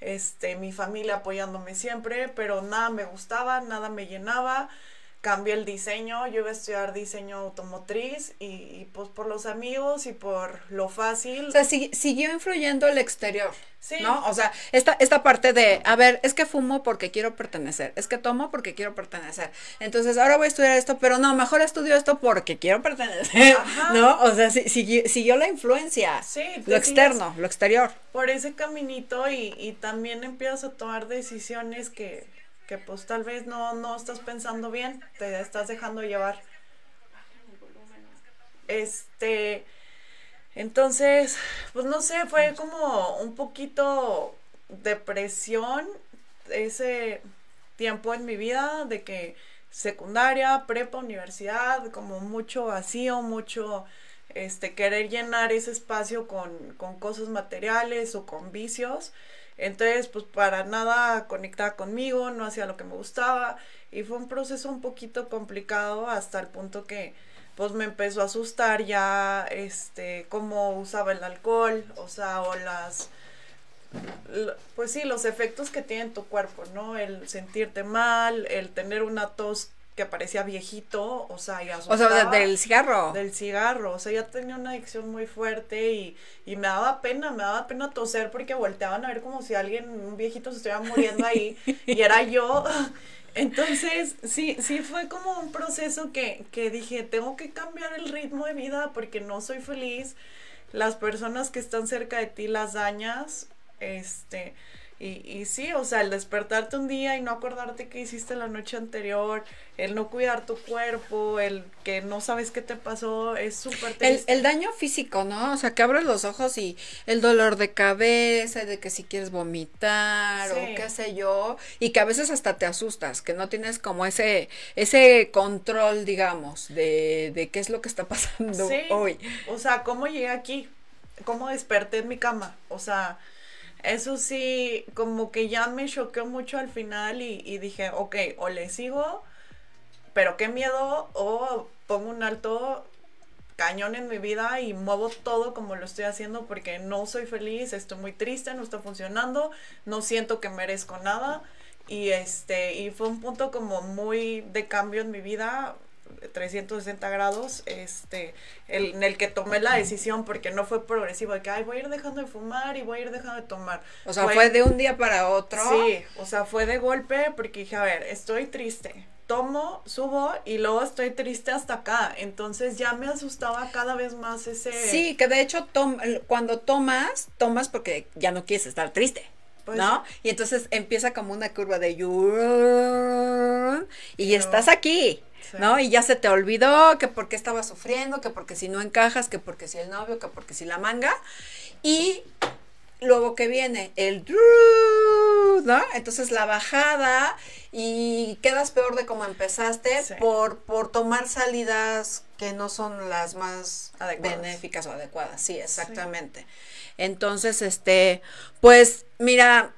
este, mi familia apoyándome siempre, pero nada me gustaba, nada me llenaba cambié el diseño, yo iba a estudiar diseño automotriz y, pues por los amigos y por lo fácil. O sea, siguió influyendo el exterior. Sí. ¿No? O sea, esta, esta parte de, a ver, es que fumo porque quiero pertenecer, es que tomo porque quiero pertenecer. Entonces, ahora voy a estudiar esto, pero no, mejor estudio esto porque quiero pertenecer. ¿No? O sea, siguió, la influencia. Sí. Lo externo, lo exterior. Por ese caminito y, y también empiezas a tomar decisiones que que pues tal vez no, no estás pensando bien, te estás dejando llevar. Este, entonces, pues no sé, fue como un poquito depresión ese tiempo en mi vida de que secundaria, prepa, universidad, como mucho vacío, mucho este querer llenar ese espacio con, con cosas materiales o con vicios entonces, pues para nada conectaba conmigo, no hacía lo que me gustaba y fue un proceso un poquito complicado hasta el punto que pues me empezó a asustar ya este cómo usaba el alcohol, o sea, o las pues sí, los efectos que tiene en tu cuerpo, ¿no? El sentirte mal, el tener una tos que parecía viejito, o sea, y O sea, del cigarro. Del cigarro, o sea, ya tenía una adicción muy fuerte y, y me daba pena, me daba pena toser porque volteaban a ver como si alguien, un viejito se estuviera muriendo ahí y era yo. Entonces, sí, sí fue como un proceso que, que dije, tengo que cambiar el ritmo de vida porque no soy feliz. Las personas que están cerca de ti las dañas, este, y, y sí, o sea, el despertarte un día y no acordarte qué hiciste la noche anterior, el no cuidar tu cuerpo, el que no sabes qué te pasó, es súper triste. El, el, daño físico, ¿no? O sea, que abres los ojos y el dolor de cabeza, de que si quieres vomitar o qué sé yo, y que a veces hasta te asustas, que no tienes como ese, ese control, digamos, de, de qué es lo que está pasando hoy. O sea, ¿cómo llegué aquí? ¿Cómo desperté en mi cama? O sea eso sí, como que ya me choqueó mucho al final y, dije, ok, o le sigo, pero qué miedo, o pongo un alto cañón en mi vida y muevo todo como lo estoy haciendo porque no soy feliz, estoy muy triste, no está funcionando, no siento que merezco nada. Y este y fue un punto como muy de cambio en mi vida 360 grados, este, el, en el que tomé la decisión porque no fue progresivo, de que, ay, voy a ir dejando de fumar y voy a ir dejando de tomar. O sea, fue, de un día para otro. Sí, o sea, fue de golpe porque dije, a ver, estoy triste, tomo, subo y luego estoy triste hasta acá. Entonces ya me asustaba cada vez más ese... Sí, que de hecho cuando tomas, tomas porque ya no quieres estar triste. Pues ¿No? Y entonces empieza como una curva de y estás aquí. ¿No? Y ya se te olvidó que porque estaba sufriendo, que porque si no encajas, que porque si el novio, que porque si la manga. Y luego que viene el ¿no? Entonces la bajada y quedas peor de como empezaste por, por tomar salidas que no son las más benéficas o adecuadas. Sí, exactamente. Entonces, este, pues mira,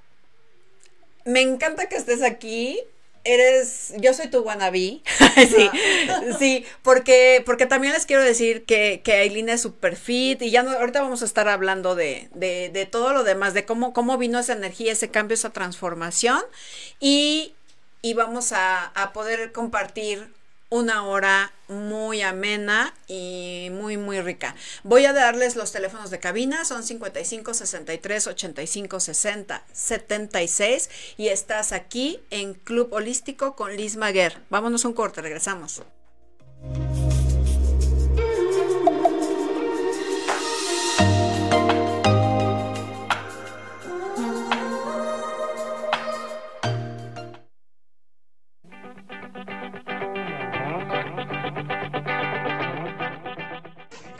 me encanta que estés aquí eres, yo soy tu wannabe, sí, sí, porque, porque también les quiero decir que, que Aileen es super fit y ya no, ahorita vamos a estar hablando de, de, de todo lo demás, de cómo, cómo vino esa energía, ese cambio, esa transformación. Y, y vamos a, a poder compartir una hora muy amena y muy, muy rica. Voy a darles los teléfonos de cabina, son 55 63 85 60 76 y estás aquí en Club Holístico con Liz Maguer. Vámonos un corte, regresamos.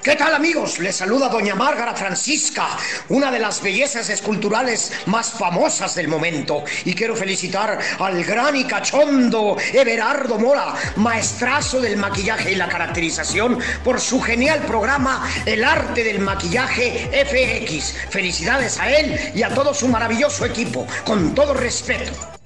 ¿Qué tal amigos? Les saluda doña Márgara Francisca, una de las bellezas esculturales más famosas del momento. Y quiero felicitar al gran y cachondo Everardo Mora, maestrazo del maquillaje y la caracterización, por su genial programa El arte del maquillaje FX. Felicidades a él y a todo su maravilloso equipo, con todo respeto.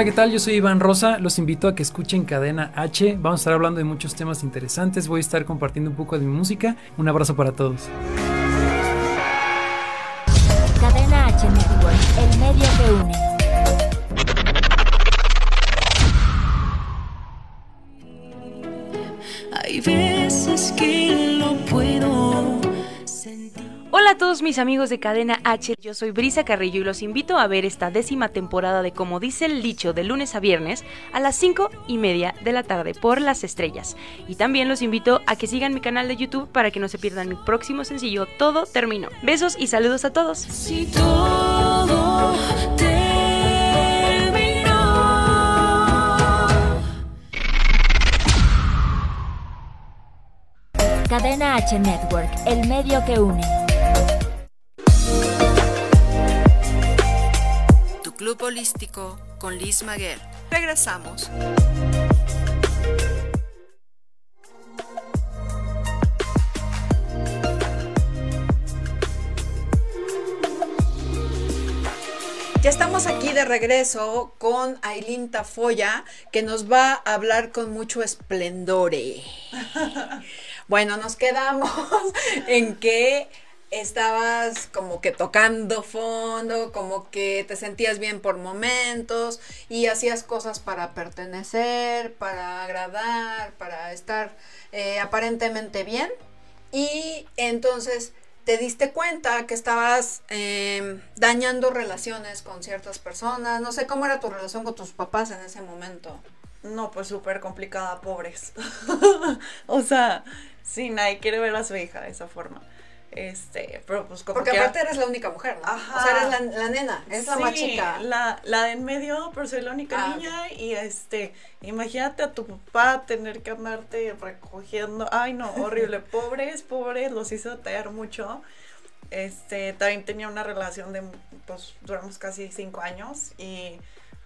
Hola, ¿qué tal? Yo soy Iván Rosa. Los invito a que escuchen Cadena H. Vamos a estar hablando de muchos temas interesantes. Voy a estar compartiendo un poco de mi música. Un abrazo para todos. Cadena H Network, el medio que une. Hola a todos mis amigos de Cadena H, yo soy Brisa Carrillo y los invito a ver esta décima temporada de Como dice el dicho de lunes a viernes a las 5 y media de la tarde por las estrellas. Y también los invito a que sigan mi canal de YouTube para que no se pierdan mi próximo sencillo Todo Terminó. Besos y saludos a todos. Si todo Cadena H Network, el medio que une. Club holístico con Liz Maguer. Regresamos. Ya estamos aquí de regreso con Aileen Tafoya, que nos va a hablar con mucho esplendore. bueno, nos quedamos en que estabas como que tocando fondo, como que te sentías bien por momentos y hacías cosas para pertenecer, para agradar, para estar eh, aparentemente bien. Y entonces te diste cuenta que estabas em, dañando relaciones con ciertas personas. No sé cómo era tu relación con tus papás en ese momento. No, pues súper complicada, pobres. o sea, sí, nadie quiere ver a su hija de esa forma. Este, pero pues como Porque que- aparte eres la única mujer, ¿no? Ajá. O sea, eres la, la nena, es la más Sí, chica. La, la de en medio, pero soy la única Ah, niña. Y este, imagínate a tu papá tener que andarte recogiendo. Ay, no, horrible. pobres, pobres, los hice tallar mucho. Este, también tenía una relación de, pues, duramos casi cinco años. Y,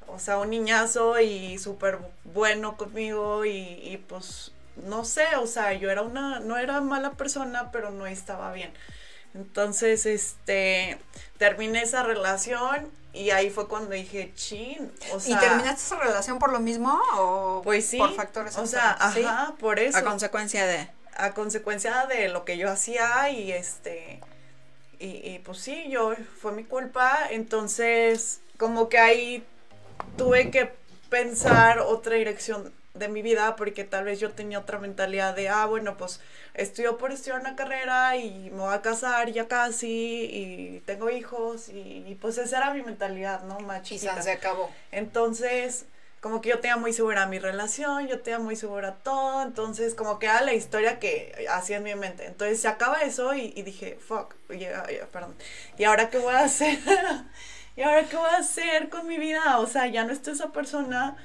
o sea, un niñazo y súper bueno conmigo. Y, y pues, no sé, o sea, yo era una, no era mala persona, pero no estaba bien. Entonces, este, terminé esa relación y ahí fue cuando dije, chin, o sea. ¿Y terminaste esa relación por lo mismo o Pues sí. por factores O sea, externos? ¿Sí? ajá, por eso. A consecuencia de... a consecuencia de lo que yo hacía y este y, y, pues sí yo fue mi culpa entonces como que ahí tuve que pensar otra dirección de mi vida porque tal vez yo tenía otra mentalidad de ah bueno pues estudio por estudiar una carrera y me voy a casar ya casi y tengo hijos y, y, pues esa era mi mentalidad no más Y se acabó. entonces, como que yo tenía muy segura mi relación, yo tenía muy segura todo, entonces como que era la historia que hacía en mi mente. Entonces se acaba eso y, y dije, fuck, perdón. ¿Y ahora qué voy a hacer? ¿Y ahora qué voy a hacer con mi vida? O sea, ya no estoy esa persona.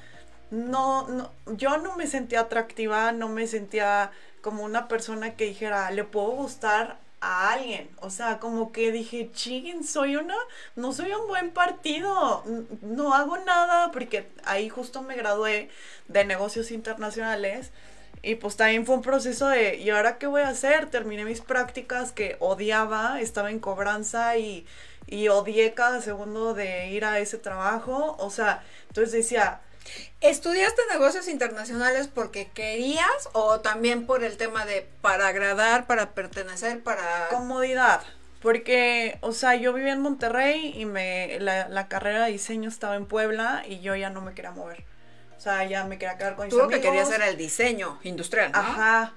No, no, yo no me sentía atractiva, no me sentía como una persona que dijera, le puedo gustar a alguien. O sea, como que dije, ching, soy una, no soy un buen partido, no hago nada, porque ahí justo me gradué de negocios internacionales. Y pues también fue un proceso de, ¿y ahora qué voy a hacer? Terminé mis prácticas que odiaba, estaba en cobranza y, y odié cada segundo de ir a ese trabajo. O sea, entonces decía, ¿Estudiaste negocios internacionales porque querías o también por el tema de para agradar, para pertenecer, para... comodidad. Porque, o sea, yo vivía en Monterrey y me la, la carrera de diseño estaba en Puebla y yo ya no me quería mover. O sea, ya me quería quedar con mis Tú lo que amigos. querías era el diseño industrial, ¿no? Ajá.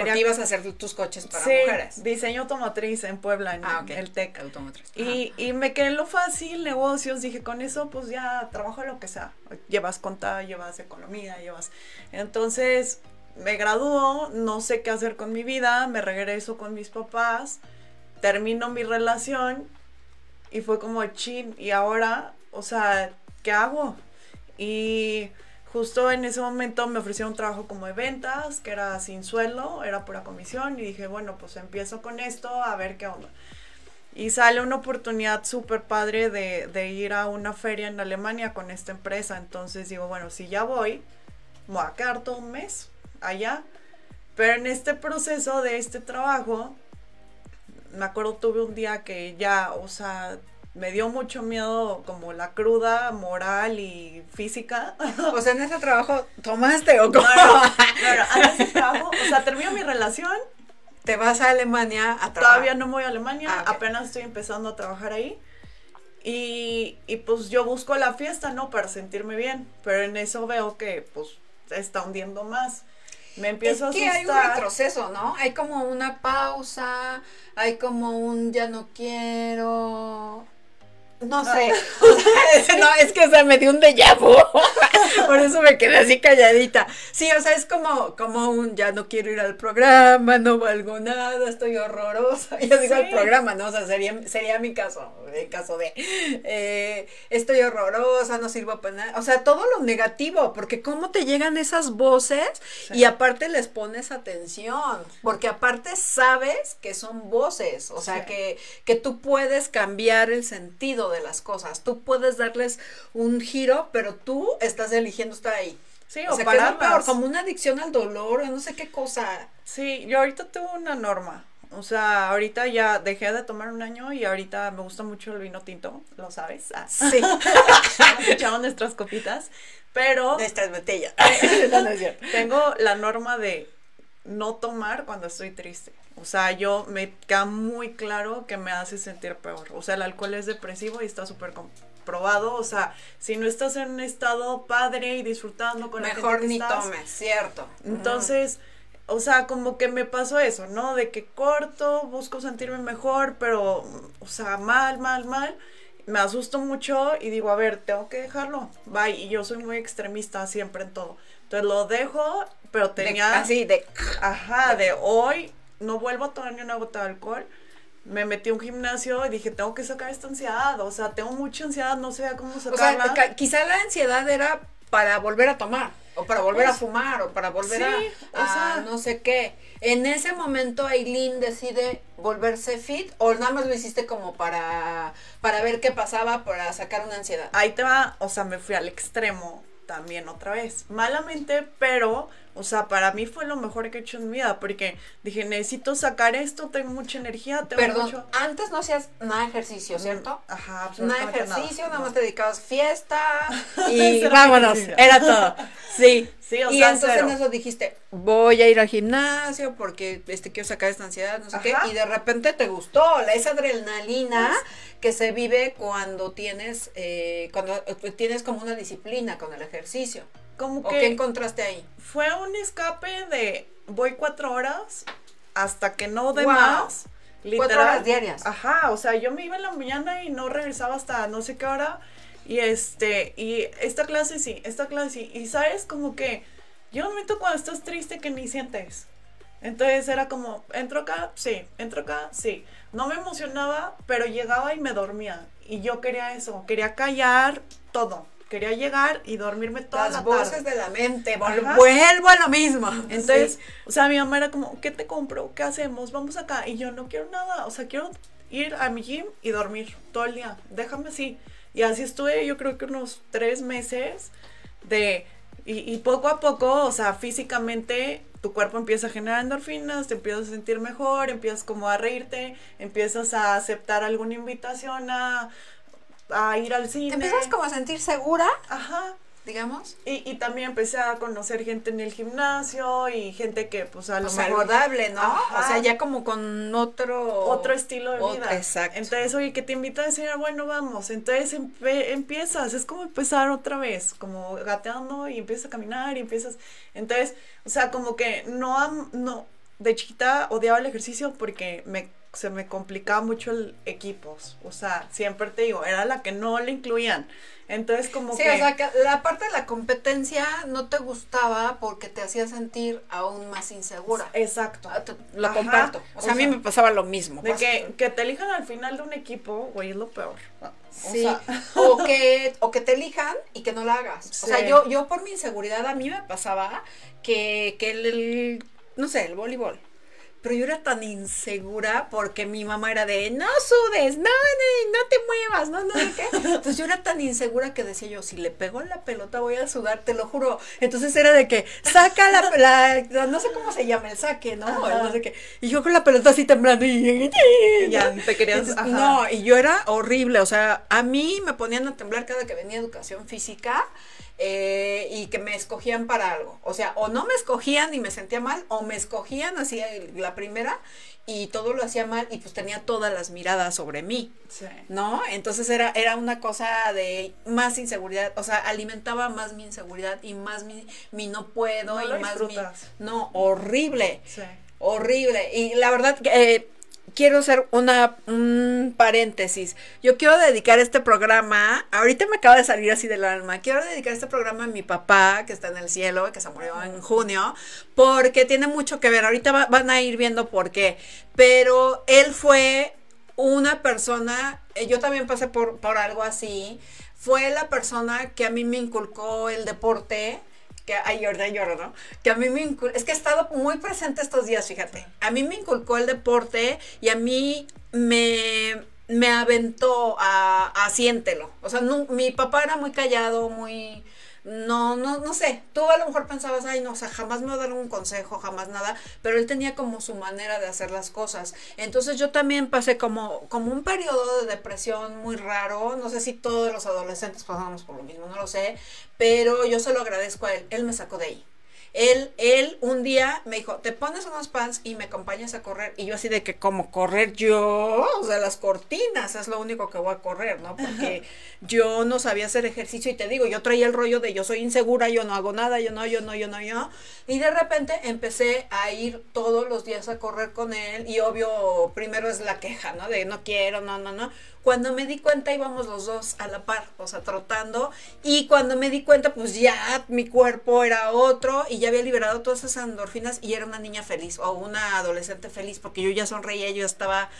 Porque ibas a hacer tus coches para sí, mujeres. diseño automotriz en Puebla, en Ah, el TEC. Automotriz. Y, y me quedé en lo fácil, negocios, dije, con eso pues ya trabajo lo que sea. Llevas conta, llevas economía, llevas... Entonces me graduó, no sé qué hacer con mi vida, me regreso con mis papás, termino mi relación y fue como chin, y ahora, o sea, ¿qué hago? Y justo en ese momento me ofrecieron un trabajo como de ventas, que era sin sueldo, era pura comisión, y dije, bueno, pues empiezo con esto, a ver qué onda. Y sale una oportunidad súper padre de, ir a una feria en Alemania con esta empresa. Entonces digo, bueno, si ya voy, voy a quedar todo un mes allá. Pero en este proceso de este trabajo, me acuerdo tuve un día que ya, o sea, me dio mucho miedo como la cruda moral y física. O sea, en ese trabajo tomaste o cómo? Bueno, bueno, antes de trabajo, o sea, termino mi relación, Te vas a Alemania a trabajar. todavía no voy a Alemania, Ah, apenas estoy empezando a trabajar ahí. Y, y pues yo busco la fiesta, ¿no? Para sentirme bien, pero en eso veo que pues se está hundiendo más. Me Es empiezo que a hay un asustar. retroceso, ¿no? Hay como una pausa, hay como un ya no quiero. No sé. O sea, no, es que o sea, me dio un déjà vu. Por eso me quedé así calladita. Sí, o sea, es como, como un ya no quiero ir al programa, no valgo nada, estoy horrorosa. Yo digo Sí. al programa, ¿no? O sea, sería, sería mi caso, el caso de eh, estoy horrorosa, no sirvo para nada. O sea, todo lo negativo, porque cómo te llegan esas voces y aparte les pones atención, porque aparte sabes que son voces, o sea, Sí. que, que tú puedes cambiar el sentido de las cosas, tú puedes darles un giro, pero tú estás eligiendo estar ahí. Sí, o o sea, que es lo pararlas. peor, como una adicción al dolor, o no sé qué cosa. Sí, yo ahorita tengo una norma. O sea, ahorita ya dejé de tomar un año y ahorita me gusta mucho el vino tinto, lo sabes. Ah. Sí. Echamos nuestras copitas. Pero Nuestras botellas. tengo la norma de no tomar cuando estoy triste. O sea, yo me queda muy claro que me hace sentir peor. O sea, el alcohol es depresivo y está súper comprobado. O sea, si no estás en un estado padre y disfrutando con la Mejor gente que ni estás, tomes, cierto. entonces, o sea, como que me pasó eso, ¿no? De que corto, busco sentirme mejor, pero, o sea, mal, mal, mal. Me asusto mucho y digo, a ver, tengo que dejarlo. Bye. Y yo soy muy extremista siempre en todo. Entonces lo dejo, pero De- tenía. así de Ajá, de hoy no vuelvo a tomar ni una gota de alcohol. Me metí a un gimnasio y dije, tengo que sacar esta ansiedad. O sea, tengo mucha ansiedad, no sé cómo O sea, sacarla. ca- quizá la ansiedad era para volver a tomar, o para volver a Pues, fumar, o para volver a, sí, o a sea- no sé qué. En ese momento Aileen decide volverse fit, o nada más lo hiciste como para, para ver qué pasaba, para sacar una ansiedad. ahí te va, o sea, me fui al extremo también otra vez. Malamente, pero, o sea, para mí fue lo mejor que he hecho en mi vida, porque dije, necesito sacar esto, tengo mucha energía, tengo Perdón, mucho... antes no hacías nada de ejercicio, ¿cierto? Ajá, Nada absolutamente de ejercicio, nada, más te dedicabas fiesta y vámonos, era todo. Sí. Sí, o y sea, entonces cero. en eso dijiste, voy a ir al gimnasio porque este quiero sacar esta ansiedad, no sé Ajá. qué, y de repente te gustó la esa adrenalina que se vive cuando tienes eh, cuando eh, tienes como una disciplina con el ejercicio. Como ¿O que qué encontraste ahí? fue un escape de voy cuatro horas hasta que no de Wow. más. Cuatro horas diarias. Ajá, o sea, yo me iba en la mañana y no regresaba hasta no sé qué hora. Y este, y esta clase sí, esta clase sí. Y sabes, como que llega un momento cuando estás triste que ni sientes. Entonces era como, entro acá, sí, entro acá, sí. No me emocionaba, pero llegaba y me dormía. Y yo quería eso, quería callar todo. Quería llegar y dormirme toda Las la voces tarde. de la mente, Ajá. vuelvo a lo mismo. Entonces, Sí. o sea, mi mamá era como, ¿qué te compro? ¿Qué hacemos? Vamos acá. Y yo no quiero nada. O sea, quiero ir a mi gym y dormir todo el día. Déjame así. Y así estuve, yo creo que unos tres meses de... Y, y poco a poco, o sea, físicamente tu cuerpo empieza a generar endorfinas, te empiezas a sentir mejor, empiezas como a reírte, empiezas a aceptar alguna invitación a, a ir al cine. ¿Te empiezas como a sentir segura, Ajá. digamos? Y, y también empecé a conocer gente en el gimnasio y gente que pues a lo O mejor saludable, ¿no? Ajá. O sea, ya como con otro... otro estilo de vida. exacto. Entonces, oye, que te invita a decir, ah, bueno, vamos. Entonces empe- empiezas, es como empezar otra vez, como gateando y empiezas a caminar y empiezas. Entonces, o sea, como que no, no, de chiquita odiaba el ejercicio porque me, se me complicaba mucho el equipos. O sea, siempre te digo, era la que no le incluían. Entonces, como Sí, que. o sea, que la parte de la competencia no te gustaba porque te hacía sentir aún más insegura. Exacto. Ah, te- Lo Ajá. comparto. O sea, a mí me pasaba lo mismo. De que, que te elijan al final de un equipo, güey, es lo peor. O Sí, sea, o que, o que te elijan y que no la hagas. O sea, Sí. yo, yo por mi inseguridad a mí me pasaba que, que el, el- no sé, el voleibol. pero yo era tan insegura porque mi mamá era de, no sudes, no, no, no te muevas, no, no sé qué. Entonces yo era tan insegura que decía yo, si le pego la pelota voy a sudar, te lo juro. Entonces era de que, saca la, la- no sé cómo se llama, el saque, ¿no? No sé qué. Y yo con la pelota así temblando y... Ya, te querías- Entonces, ajá. No, y yo era horrible, o sea, a mí me ponían a temblar cada que venía educación física eh, y que me escogían para algo. O sea, o no me escogían y me sentía mal, o me escogían así la primera y todo lo hacía mal y pues tenía todas las miradas sobre mí. Sí. ¿No? Entonces era, era una cosa de más inseguridad, o sea, alimentaba más mi inseguridad y más mi, mi no puedo No y más mi... No, horrible Sí. horrible. Y la verdad, que, eh, quiero hacer una, un paréntesis. Yo quiero dedicar este programa, ahorita me acaba de salir así del alma, quiero dedicar este programa a mi papá, que está en el cielo, que se murió en junio, porque tiene mucho que ver. Ahorita va- van a ir viendo por qué. Pero él fue una persona, eh, yo también pasé por, por algo así, fue la persona que a mí me inculcó el deporte, que ay, llora, ¿no? Que a mí me inculcó, es que he estado muy presente estos días, fíjate. A mí me inculcó el deporte y a mí me, me aventó a, a siéntelo. O sea, no- mi papá era muy callado, muy... No, no, no sé, tú a lo mejor pensabas, ay, no, o sea, jamás me va a dar un consejo, jamás nada, pero él tenía como su manera de hacer las cosas. Entonces yo también pasé como, como un periodo de depresión muy raro, no sé si todos los adolescentes pasamos por lo mismo, no lo sé, pero yo se lo agradezco a él, él me sacó de ahí. Él, él un día me dijo, te pones unos pants y me acompañas a correr. Y yo así de que como correr yo, o sea, las cortinas es lo único que voy a correr, ¿no? Porque yo no sabía hacer ejercicio y te digo, yo traía el rollo de yo soy insegura, yo no hago nada, yo no, yo no, yo no, yo. Y de repente empecé a ir todos los días a correr con él y obvio, primero es la queja, ¿no? De no quiero, no, no, no. Cuando me di cuenta íbamos los dos a la par, o sea, trotando. Y cuando me di cuenta, pues ya mi cuerpo era otro y ya había liberado todas esas endorfinas y era una niña feliz o una adolescente feliz porque yo ya sonreía, yo estaba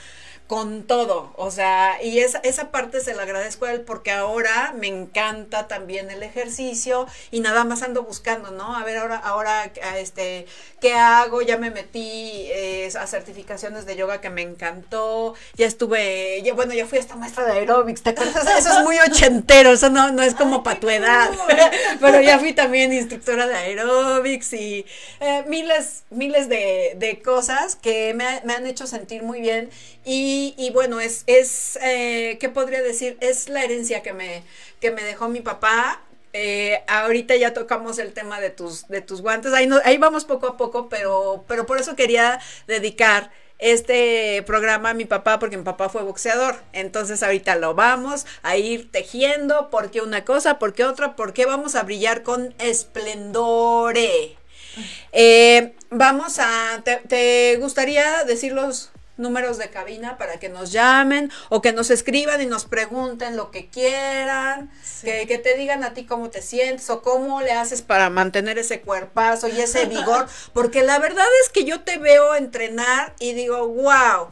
con todo, o sea, y esa, esa parte se la agradezco a él porque ahora me encanta también el ejercicio y nada más ando buscando, ¿no? A ver, ahora, ahora, este, ¿qué hago? Ya me metí eh, a certificaciones de yoga que me encantó, ya estuve, ya, bueno, ya fui hasta maestra de aeróbics, ¿te acuerdas? Eso es muy ochentero, eso no, no es como para tu edad, pero ya fui también instructora de aeróbics y eh, miles, miles de, de cosas que me, me han hecho sentir muy bien y, y bueno, es, es eh, ¿qué podría decir? Es la herencia que me, que me dejó mi papá. Eh, ahorita ya tocamos el tema de tus, de tus guantes, ahí, no- ahí vamos poco a poco, pero, pero por eso quería dedicar este programa a mi papá, porque mi papá fue boxeador. Entonces ahorita lo vamos a ir tejiendo, porque una cosa, porque otra, porque vamos a brillar con esplendore. Eh, vamos a, te, te gustaría decir los números de cabina para que nos llamen o que nos escriban y nos pregunten lo que quieran, que, que te digan a ti cómo te sientes o cómo le haces para mantener ese cuerpazo y ese vigor, porque la verdad es que yo te veo entrenar y digo, wow,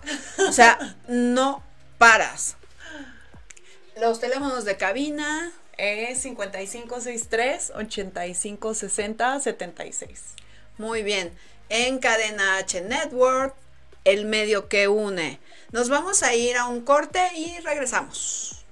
o sea, no paras. Los teléfonos de cabina, Es 5563 8560 76. Muy bien. En Cadena H Network, el medio que une. Nos vamos a ir a un corte y regresamos.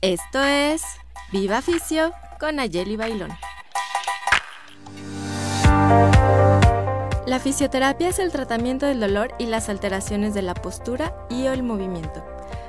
Esto es Viva Ficio con Ayeli Bailón. La fisioterapia es el tratamiento del dolor y las alteraciones de la postura y o el movimiento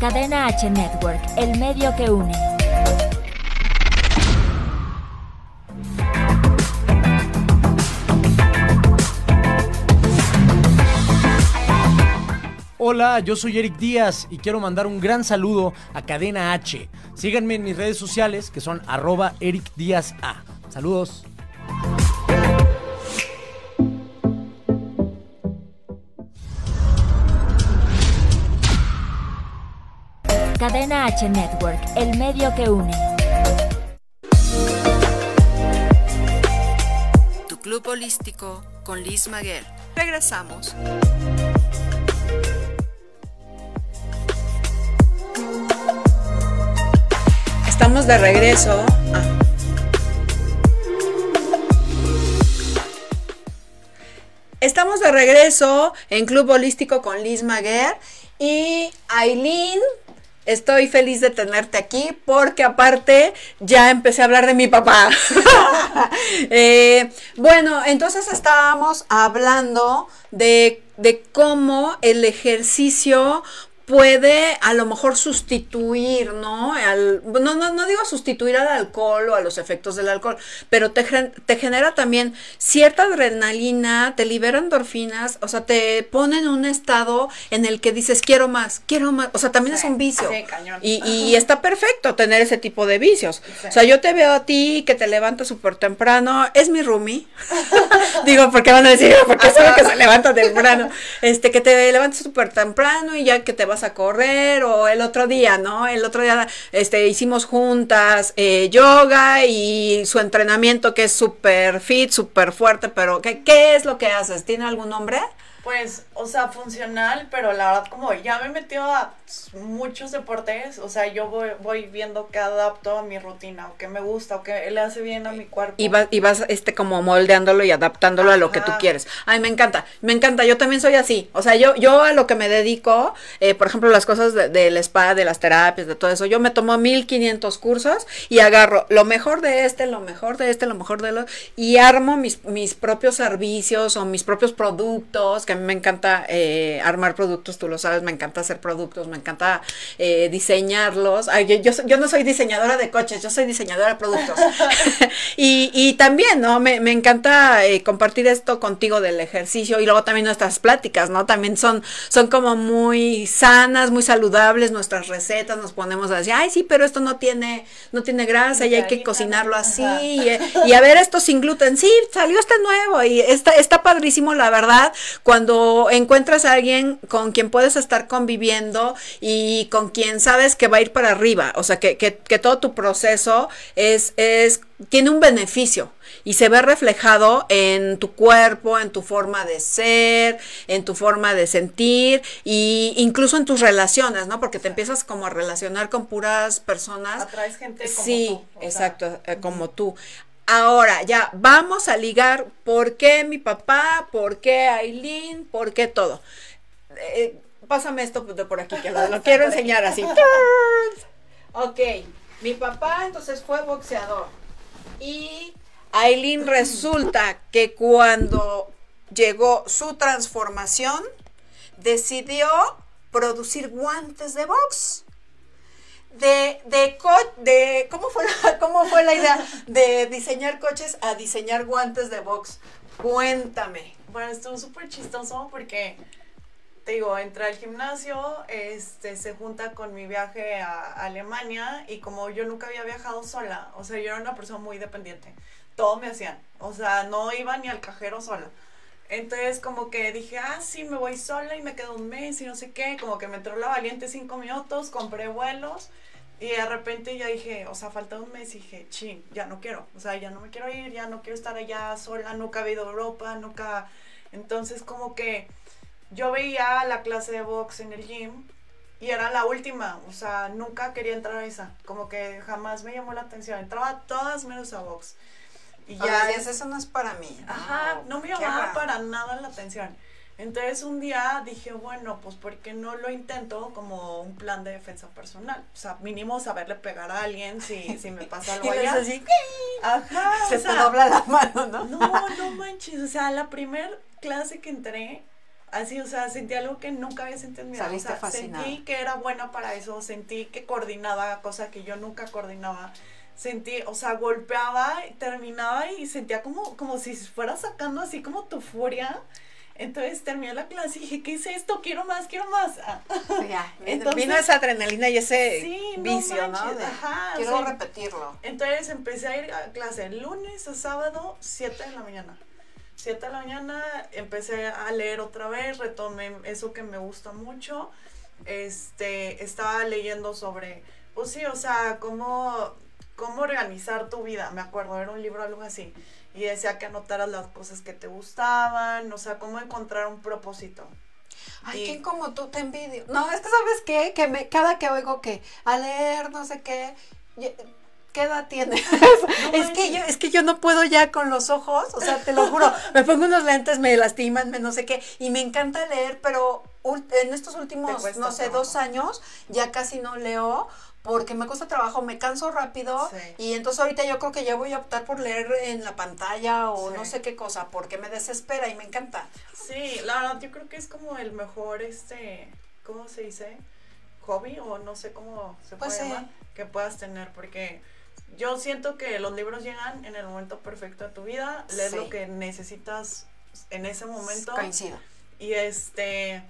Cadena H Network, el medio que une. Hola, yo soy Eric Díaz y quiero mandar un gran saludo a Cadena H. Síganme en mis redes sociales que son arroba Eric Díaz A. Saludos. Cadena H Network, el medio que une. Tu club holístico con Liz Maguer. Regresamos. Estamos de regreso. Ah. Estamos de regreso en Club Holístico con Liz Maguer y Aileen. Estoy feliz de tenerte aquí porque aparte ya empecé a hablar de mi papá. Eh, bueno, entonces estábamos hablando de, de cómo el ejercicio puede a lo mejor sustituir, ¿no? Al, no, no, no digo sustituir al alcohol o a los efectos del alcohol, pero te, te genera también cierta adrenalina, te libera endorfinas, o sea, te pone en un estado en el que dices, quiero más, quiero más, o sea, también es un vicio. sí, cañón. Y, y está perfecto tener ese tipo de vicios. O sea, yo te veo a ti que te levantas súper temprano, es mi roomie. Digo, porque van a decir, porque solo que se levanta temprano. Este, que te levantas súper temprano y ya que te vas a correr, o el otro día, ¿no? El otro día, este, hicimos juntas eh, yoga y su entrenamiento que es súper fit, súper fuerte, pero ¿qué, ¿qué es lo que haces? ¿Tiene algún nombre? Pues, o sea, funcional, pero la verdad como ya me he metido a muchos deportes, o sea, yo voy, voy viendo qué adapto a mi rutina, o qué me gusta, o qué le hace bien a mi cuerpo. Y vas, y vas este como moldeándolo y adaptándolo a lo que tú quieres. Ay, me encanta, me encanta, yo también soy así. O sea, yo, yo a lo que me dedico, eh, por ejemplo, las cosas de- del spa, de las terapias, de todo eso, yo me tomo 1500 cursos y agarro lo mejor de este, lo mejor de este, lo mejor de lo, y armo mis, mis propios servicios o mis propios productos, que a mí me encanta eh, armar productos, tú lo sabes, me encanta hacer productos, me encanta eh, diseñarlos. Ay, yo, yo, no soy diseñadora de coches, yo soy diseñadora de productos. y, y también, ¿no? Me, me encanta eh, compartir esto contigo del ejercicio y luego también nuestras pláticas, ¿no? También son, son como muy sanas, muy saludables nuestras recetas, nos ponemos a decir, ay, sí, pero esto no tiene, no tiene grasa y hay que cocinarlo así. Y, y a ver, esto sin gluten, sí, salió este nuevo y está, está padrísimo, la verdad, cuando encuentras a alguien con quien puedes estar conviviendo y con quien sabes que va a ir para arriba, o sea, que, que, que todo tu proceso es, es, tiene un beneficio y se ve reflejado en tu cuerpo, en tu forma de ser, en tu forma de sentir y incluso en tus relaciones, ¿no? Porque te empiezas como a relacionar con puras personas. Atraes gente como sí, tú, sea. exacto, eh, como tú. Ahora, ya, vamos a ligar por qué mi papá, por qué Aileen, por qué todo. Eh, pásame esto de por aquí, que lo, lo quiero enseñar así. Ok, mi papá entonces fue boxeador. Y Aileen resulta que cuando llegó su transformación, decidió producir guantes de box. De, de, co- de ¿cómo, fue la, ¿cómo fue la idea de diseñar coches a diseñar guantes de box? Cuéntame. Bueno, estuvo súper chistoso porque, te digo, entré al gimnasio, este, se junta con mi viaje a Alemania y como yo nunca había viajado sola, o sea, yo era una persona muy dependiente, todo me hacían, o sea, no iba ni al cajero sola. Entonces como que dije, ah, sí, me voy sola y me quedo un mes y no sé qué, como que me entró la valiente cinco minutos, compré vuelos y de repente ya dije, o sea, falta un mes y dije, chin, ya no quiero, o sea, ya no me quiero ir, ya no quiero estar allá sola, nunca he ido a Europa, nunca... Entonces como que yo veía la clase de box en el gym y era la última, o sea, nunca quería entrar a esa, como que jamás me llamó la atención, entraba a todas menos a box. Y Ya, eso no es para mí. Ajá, no me qué llamaba para nada la atención. Entonces un día dije, bueno, pues ¿por qué no lo intento como un plan de defensa personal? O sea, mínimo saberle pegar a alguien si, si me pasa algo Y allá. así, Ajá, se te dobla la mano, ¿no? no, no manches, o sea, la primer clase que entré, así, o sea, sentí algo que nunca había sentido en mi vida. O sea, fascinada. sentí que era buena para eso, sentí que coordinaba, cosa que yo nunca coordinaba. Sentí, o sea, golpeaba, terminaba y sentía como, como si fuera sacando así como tu furia. Entonces terminé la clase y dije, ¿qué es esto? Quiero más, quiero más. Ah. Ya, Entonces- vino esa adrenalina y ese Sí, vicio, ¿no? manches, ajá, o quiero sea, repetirlo. Entonces empecé a ir a clase lunes a sábado, 7 de la mañana. 7 de la mañana empecé a leer otra vez, retomé eso que me gusta mucho. Este, estaba leyendo sobre, pues sí, o sea, cómo, cómo organizar tu vida, me acuerdo, era un libro algo así. Y decía que anotaras las cosas que te gustaban, o sea, cómo encontrar un propósito. Ay, ¿quién como tú te envidio? No, es que sabes qué, que me, cada que oigo que a leer, no sé qué, ¿qué edad tienes? es que yo, es que yo no puedo ya con los ojos, o sea, te lo juro, me pongo unos lentes, me lastiman, me no sé qué, y me encanta leer, pero en estos últimos, no sé, dos años, ya casi no leo. Porque me cuesta trabajo, me canso rápido Sí. y entonces ahorita yo creo que ya voy a optar por leer en la pantalla o Sí. no sé qué cosa, porque me desespera y me encanta. Sí, la verdad yo creo que es como el mejor, este, ¿cómo se dice? Hobby o no sé cómo se Pues puede sí. llamar, que puedas tener, porque yo siento que los libros llegan en el momento perfecto de tu vida, lees lo que necesitas en ese momento. Coincido. Y este,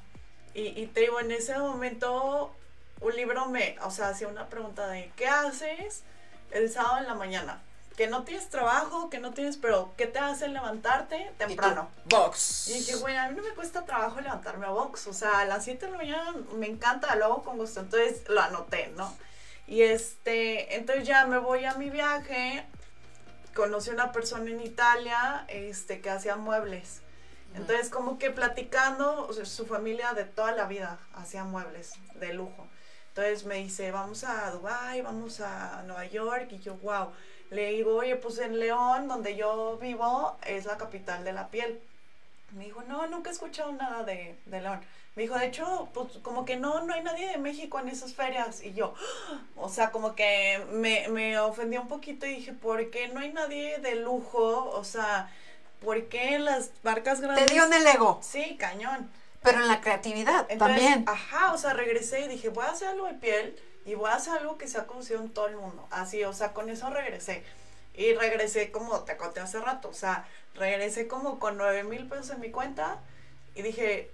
y, y te digo, en ese momento un libro me, o sea, hacía una pregunta de, ¿qué haces el sábado en la mañana? Que no tienes trabajo, que no tienes, pero ¿qué te hace levantarte temprano? Box. Y dije, güey, a mí no me cuesta trabajo levantarme a box. O sea, a las 7 de la mañana me encanta, lo hago con gusto. Entonces lo anoté, ¿no? Y este, entonces ya me voy a mi viaje. Conocí una persona en Italia, este, que hacía muebles. Entonces, como que platicando, o sea, su familia de toda la vida hacía muebles de lujo. Entonces me dice, vamos a Dubai, vamos a Nueva York. Y yo, wow. Le digo, oye, pues en León, donde yo vivo, es la capital de la piel. Me dijo, no, nunca he escuchado nada de, de León. Me dijo, de hecho, pues como que no, no hay nadie de México en esas ferias. Y yo, o sea, como que me, me ofendió un poquito y dije, ¿por qué no hay nadie de lujo? O sea, ¿por qué las marcas grandes? Te dio en el ego. Sí, cañón. Pero en la creatividad Entonces, también. Ajá, o sea, regresé y dije, voy a hacer algo de piel y voy a hacer algo que sea conocido en todo el mundo. Así, o sea, con eso regresé. Y regresé como te conté hace rato, o sea, regresé como con 9 mil pesos en mi cuenta y dije,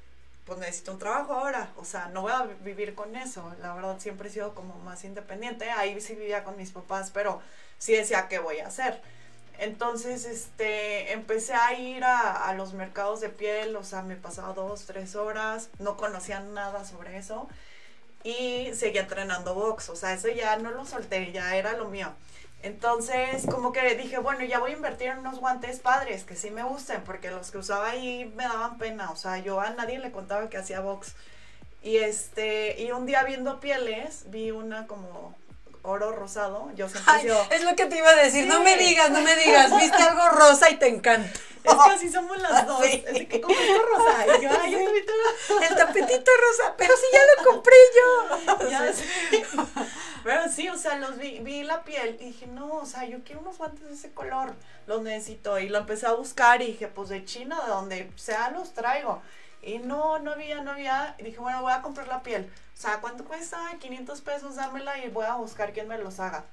pues necesito un trabajo ahora, o sea, no voy a vivir con eso. La verdad, siempre he sido como más independiente. Ahí sí vivía con mis papás, pero sí decía, ¿qué voy a hacer? Entonces, este, empecé a ir a, los mercados de piel, o sea, me pasaba dos, tres horas, no conocía nada sobre eso y seguía entrenando box, o sea, eso ya no lo solté, ya era lo mío. Entonces, como que dije, bueno, ya voy a invertir en unos guantes padres que sí me gusten, porque los que usaba ahí me daban pena, o sea, yo a nadie le contaba que hacía box. Y este, y un día viendo pieles, vi una como oro rosado, yo siempre Ay, sido- es lo que te iba a decir. Sí. No me digas, no me digas. Viste algo rosa y te encanta. Es que así somos las dos. Sí. Es que rosa. Y yo, ay, yo también tengo. El tapetito rosa, pero si ya lo compré yo. Ya sé. Pero sí, o sea, los vi, vi la piel y dije, no, o sea, yo quiero unos guantes de ese color, los necesito. Y lo empecé a buscar y dije, pues de China, de donde sea, los traigo. Y no, no había, no había. Y dije, bueno, voy a comprar la piel. O sea, ¿cuánto cuesta? 500 pesos, dámela y voy a buscar quién me los haga.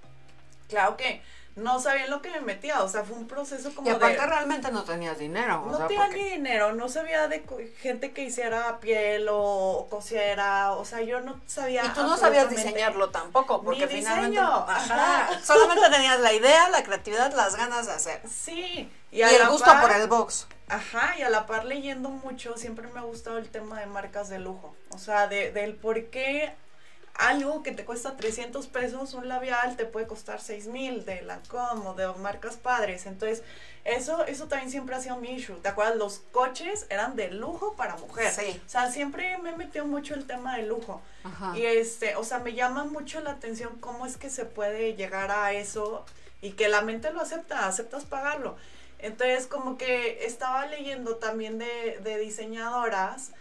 Claro que no sabía en lo que me metía, o sea, fue un proceso como Y aparte de... realmente no tenías dinero. o No sea, tenía porque- ni dinero, no sabía de gente que hiciera piel o cosiera, o sea, yo no sabía. Y tú no sabías diseñarlo tampoco, porque Ni finalmente. diseño, Ajá. Solamente tenías la idea, la creatividad, las ganas de hacer. Sí. Y, el gusto par- por el box. Ajá, y a la par leyendo mucho, siempre me ha gustado el tema de marcas de lujo. O sea, de, del por qué algo que te cuesta 300 pesos, un labial, te puede costar 6 mil de Lancome o de marcas padres. Entonces, eso, eso también siempre ha sido mi issue. ¿Te acuerdas? Los coches eran de lujo para mujer. Sí. O sea, siempre me metió mucho el tema de lujo. Ajá. Y este, o sea, me llama mucho la atención cómo es que se puede llegar a eso y que la mente lo acepta, aceptas pagarlo. Entonces, como que estaba leyendo también de, de diseñadoras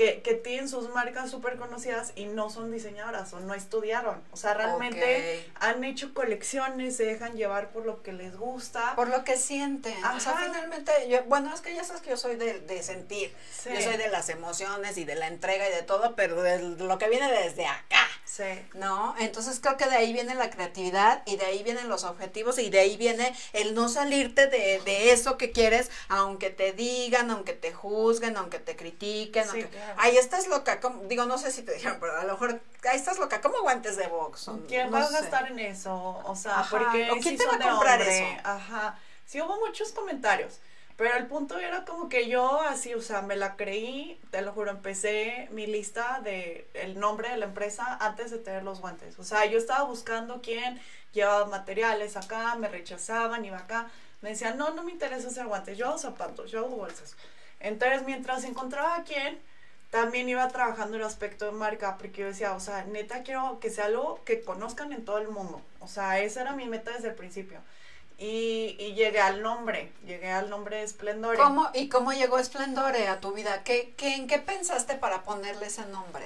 que, que tienen sus marcas súper conocidas y no son diseñadoras o no estudiaron. O sea, realmente han hecho colecciones, se dejan llevar por lo que les gusta. Por lo que sienten. O sea, finalmente, yo, bueno, es que ya sabes que yo soy de, de sentir. Sí. Yo soy de las emociones y de la entrega y de todo, pero de lo que viene desde acá. Sí. ¿No? Entonces creo que de ahí viene la creatividad y de ahí vienen los objetivos y de ahí viene el no salirte de, de eso que quieres, aunque te digan, aunque te juzguen, aunque te critiquen. Sí, aunque, claro. Ay, estás loca. ¿cómo? Digo, no sé si te dijeron, pero a lo mejor, ay, estás loca. ¿Cómo guantes de box? O ¿Quién no va a gastar en eso? O sea, Ajá. porque ¿O quién sí te va a comprar hombre. eso? Ajá. Sí hubo muchos comentarios. Pero el punto era como que yo así, o sea, me la creí, te lo juro, empecé mi lista de el nombre de la empresa antes de tener los guantes. O sea, yo estaba buscando quién llevaba materiales acá, me rechazaban, iba acá. Me decían, no, no me interesa hacer guantes, yo hago zapatos, yo hago bolsas. Entonces, mientras encontraba a quién, también iba trabajando el aspecto de marca, porque yo decía, o sea, neta quiero que sea algo que conozcan en todo el mundo. O sea, esa era mi meta desde el principio. Y, y llegué al nombre, llegué al nombre de Esplendore. ¿Cómo, ¿Y cómo llegó Esplendore a tu vida? ¿Qué, qué, ¿En qué pensaste para ponerle ese nombre?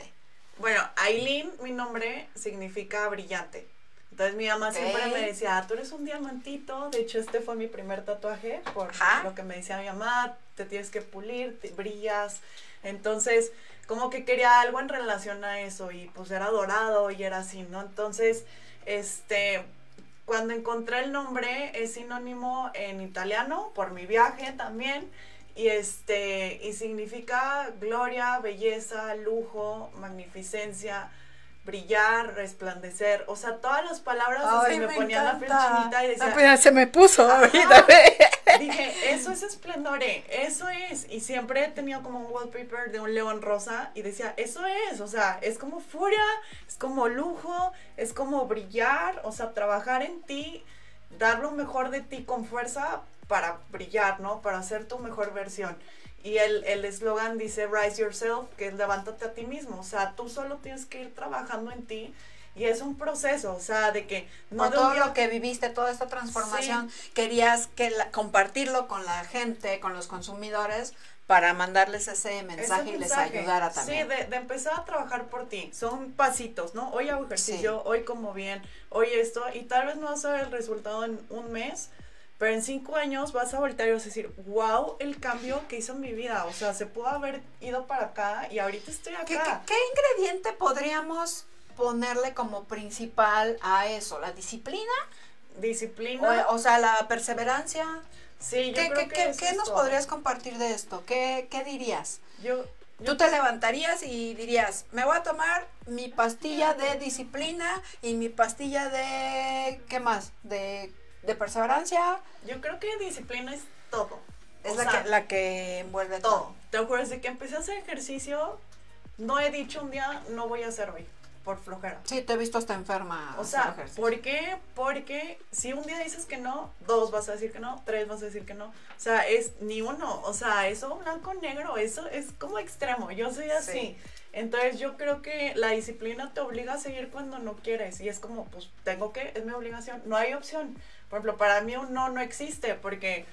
Bueno, Aileen, mi nombre significa brillante. Entonces mi mamá Ok. siempre me decía, "Ah, tú eres un diamantito. De hecho, este fue mi primer tatuaje, por Ajá. lo que me decía mi mamá, te tienes que pulir, te brillas. Entonces, como que quería algo en relación a eso y pues era dorado y era así, ¿no? Entonces, este, cuando encontré el nombre es sinónimo en italiano por mi viaje también y este y significa gloria, belleza, lujo, magnificencia, brillar, resplandecer, o sea, todas las palabras Ay, me, me ponían la piel chinita y decía, Ah, pues, se me puso ahorita. Dije, eso es esplendore, eso es. Y siempre he tenido como un wallpaper de un león rosa y decía, eso es, o sea, es como furia, es como lujo, es como brillar, o sea, trabajar en ti, dar lo mejor de ti con fuerza para brillar, ¿no? Para ser tu mejor versión. Y el el eslogan dice, rise yourself, que es levántate a ti mismo, o sea, tú solo tienes que ir trabajando en ti. Y es un proceso, o sea, de que no todo día- lo que viviste, toda esta transformación, querías que la- compartirlo con la gente, con los consumidores, para mandarles ese mensaje Ese y les ayudara también. Sí, de, de empezar a trabajar por ti. Son pasitos, ¿no? Hoy hago ejercicio, hoy como bien, hoy esto, y tal vez no vas a ver el resultado en un mes, pero en cinco años vas a voltear y vas a decir, wow, el cambio que hizo en mi vida. O sea, se pudo haber ido para acá y ahorita estoy ¿Qué, acá. qué- qué ingrediente podríamos ponerle como principal a eso? ¿La disciplina? Disciplina. O, o sea, la perseverancia. sí, yo ¿Qué, creo qué- que qué- nos podrías compartir de esto? ¿Qué, qué dirías? Yo, Tú te levantarías y dirías, me voy a tomar mi pastilla de disciplina y mi pastilla de, ¿qué más? De, de perseverancia. yo creo que disciplina es todo. Es O la, sea, que, la que envuelve todo. todo. Te acuerdas de que empecé a hacer ejercicio, no he dicho un día, no voy a hacer hoy, por flojera. Sí, te he visto hasta enferma. O sea. ¿por qué? Porque si un día dices que no, dos vas a decir que no, tres vas a decir que no. O sea, es ni uno. O sea, eso blanco negro, eso es como extremo. Yo soy así. Sí. Entonces yo creo que la disciplina te obliga a seguir cuando no quieres. Y es como, pues tengo que, es mi obligación. No hay opción. Por ejemplo, para mí un no no existe porque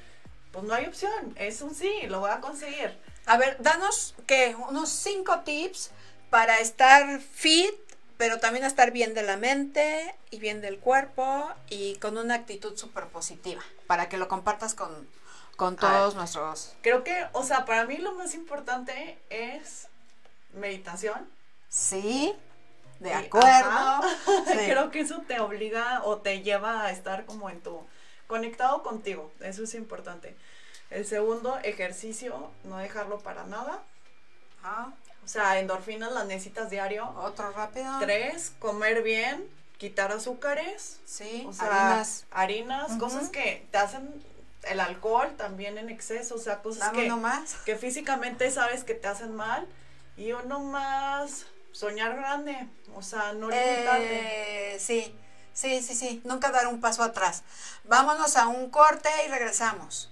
pues no hay opción. Es un sí, lo voy a conseguir. A ver, danos que unos cinco tips para estar fit, pero también estar bien de la mente y bien del cuerpo y con una actitud súper positiva, para que lo compartas con, con todos nuestros... Creo que, o sea, para mí lo más importante es meditación. Sí, de acuerdo. Sí. Creo que eso te obliga o te lleva a estar como en tu conectado contigo. Eso es importante. El segundo, ejercicio, no dejarlo para nada. Ajá. O sea, endorfinas las necesitas diario. Otro rápido. Tres, comer bien, quitar azúcares. Sí, O sea, harinas. harinas, cosas que te hacen el alcohol también en exceso, o sea, cosas Dame que, que físicamente sabes que te hacen mal. Y uno más, soñar grande, o sea, no limitarte. Eh, sí, sí, sí, sí. Nunca dar un paso atrás. Vámonos a un corte y regresamos.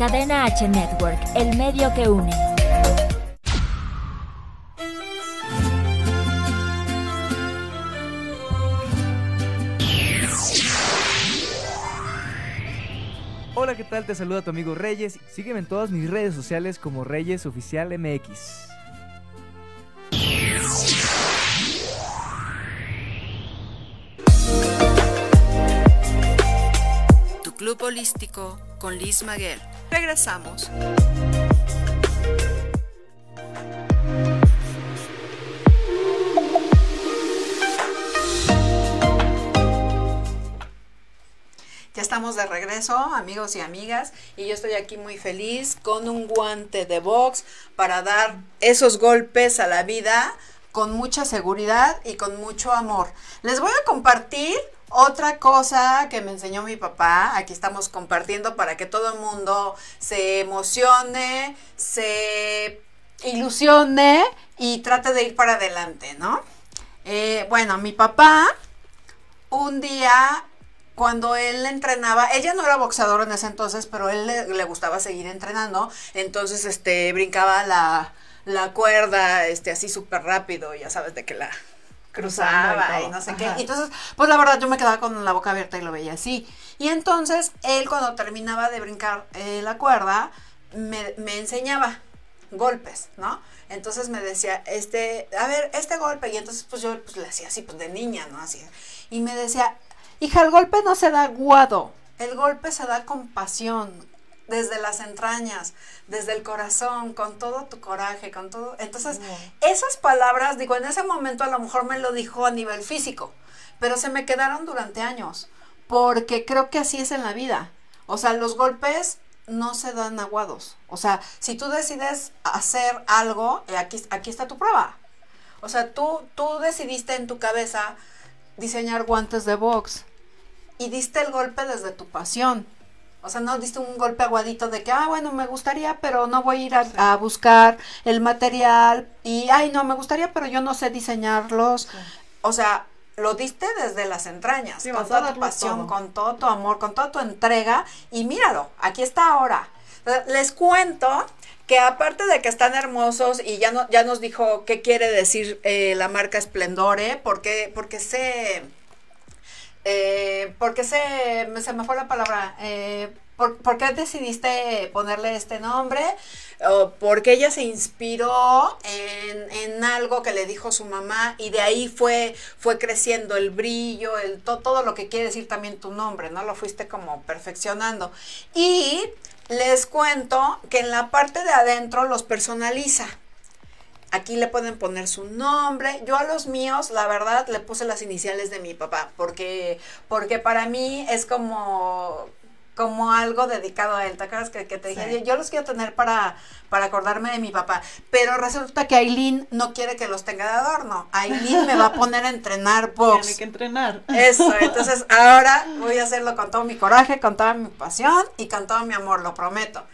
Cadena H Network, el medio que une. Hola, ¿qué tal? Te saluda tu amigo Reyes. Sígueme en todas mis redes sociales como Reyes Oficial MX. Tu club holístico con Liz Maguer. Regresamos. Ya estamos de regreso, amigos y amigas, y yo estoy aquí muy feliz con un guante de box para dar esos golpes a la vida con mucha seguridad y con mucho amor. Les voy a compartir otra cosa que me enseñó mi papá, aquí estamos compartiendo para que todo el mundo se emocione, se ilusione y trate de ir para adelante, ¿no? Eh, bueno, mi papá un día cuando él entrenaba, ella no era boxeador en ese entonces, pero él le, le gustaba seguir entrenando, entonces este brincaba la, la cuerda este así súper rápido, ya sabes de que la cruzaba y, no sé qué. Y entonces, pues la verdad yo me quedaba con la boca abierta y lo veía así. Y entonces él cuando terminaba de brincar eh, la cuerda, me, me enseñaba golpes, ¿no? Entonces me decía, este, a ver, este golpe. Y entonces pues yo pues, le hacía así, pues de niña, ¿no? Así. Y me decía, hija, el golpe no se da aguado, el golpe se da con pasión, desde las entrañas, desde el corazón, con todo tu coraje, con todo. Entonces, esas palabras, digo, en ese momento a lo mejor me lo dijo a nivel físico, pero se me quedaron durante años, porque creo que así es en la vida. O sea, los golpes no se dan aguados. O sea, si tú decides hacer algo, eh, aquí, aquí está tu prueba. O sea, tú, tú decidiste en tu cabeza diseñar guantes de box y diste el golpe desde tu pasión. O sea, no diste un golpe aguadito de que, ah, bueno, me gustaría, pero no voy a ir a, a buscar el material. Y, ay, no, me gustaría, pero yo no sé diseñarlos. O sea, lo diste desde las entrañas, Sí, con toda darlo pasión, todo. con todo tu amor, con toda tu entrega. Y míralo, aquí está ahora. Les cuento que aparte de que están hermosos y ya, no, ya nos dijo qué quiere decir eh, la marca Esplendore, porque, porque se... Eh, porque se, me- se me fue la palabra. Eh, ¿por, por qué decidiste ponerle este nombre? O porque ella se inspiró en, en algo que le dijo su mamá y de ahí fue, fue creciendo el brillo, el, to- todo lo que quiere decir también tu nombre, ¿no? Lo fuiste como perfeccionando. Y les cuento que en la parte de adentro los personaliza. Aquí le pueden poner su nombre. Yo a los míos, la verdad, le puse las iniciales de mi papá, porque, porque para mí es como, como algo dedicado a él. ¿Te acuerdas que, que te dije? Sí. Yo, yo los quiero tener para, para acordarme de mi papá. Pero resulta que Aileen no quiere que los tenga de adorno. Aileen me va a poner a entrenar box. Tiene que entrenar. Eso, entonces ahora voy a hacerlo con todo mi coraje, con toda mi pasión y con todo mi amor, lo prometo.